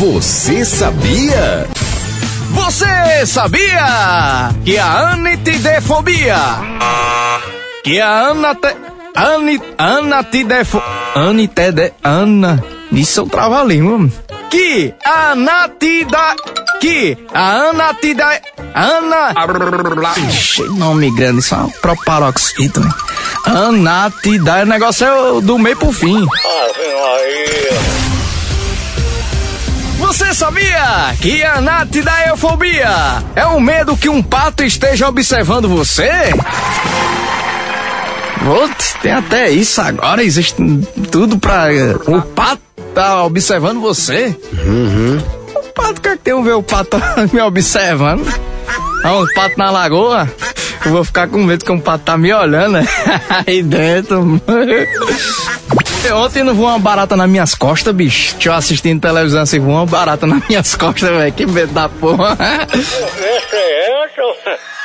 Você sabia? Você sabia que a anitidefobia, que a anate, anit, anatidefo, anitede, ana, isso é um trava-língua, que a anatida, que a anatida, ana, Ixi, nome grande, isso é um proparoxítono, anatida, o negócio é do meio pro fim. Você sabia que a natidaefobia é o medo que um pato esteja observando você? Putz, tem até isso agora, existe tudo pra. O pato tá observando você? Uhum. O pato quer que tem um ver o pato me observando? Ah, um pato na lagoa? Eu vou ficar com medo que um pato tá me olhando né? aí dentro. Ontem não voou uma barata nas minhas costas, bicho. Tinha eu assistindo televisão assim, voou uma barata nas minhas costas, velho. Que medo da porra.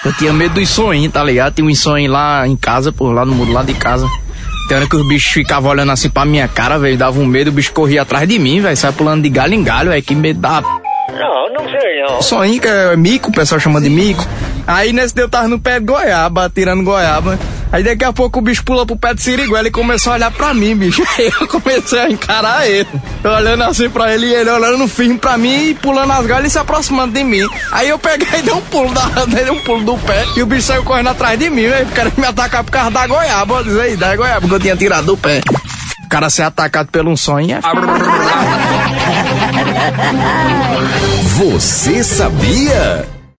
Eu tinha medo dos sonhos, tá ligado? Tinha um sonho lá em casa, por lá no muro lá de casa. Tem hora que os bichos ficavam olhando assim pra minha cara, velho. Dava um medo, o bicho corria atrás de mim, velho. Sai pulando de galho em galho, velho. Que medo da. Não, não sei não. Sonho que é mico, o pessoal chama de mico. Aí nesse dia eu tava no pé de goiaba, tirando goiaba. Aí daqui a pouco o bicho pula pro pé de siriguela e começou a olhar pra mim, bicho. Aí eu comecei a encarar ele. Eu olhando assim pra ele e ele olhando firme pra mim e pulando as galhas e se aproximando de mim. Aí eu peguei e dei um pulo, da, dei um pulo do pé e o bicho saiu correndo atrás de mim, velho. Querendo me atacar por causa da goiaba, ó, dizer aí, da goiaba que eu tinha tirado do pé. O cara ser atacado pelo um sonho é... Você sabia?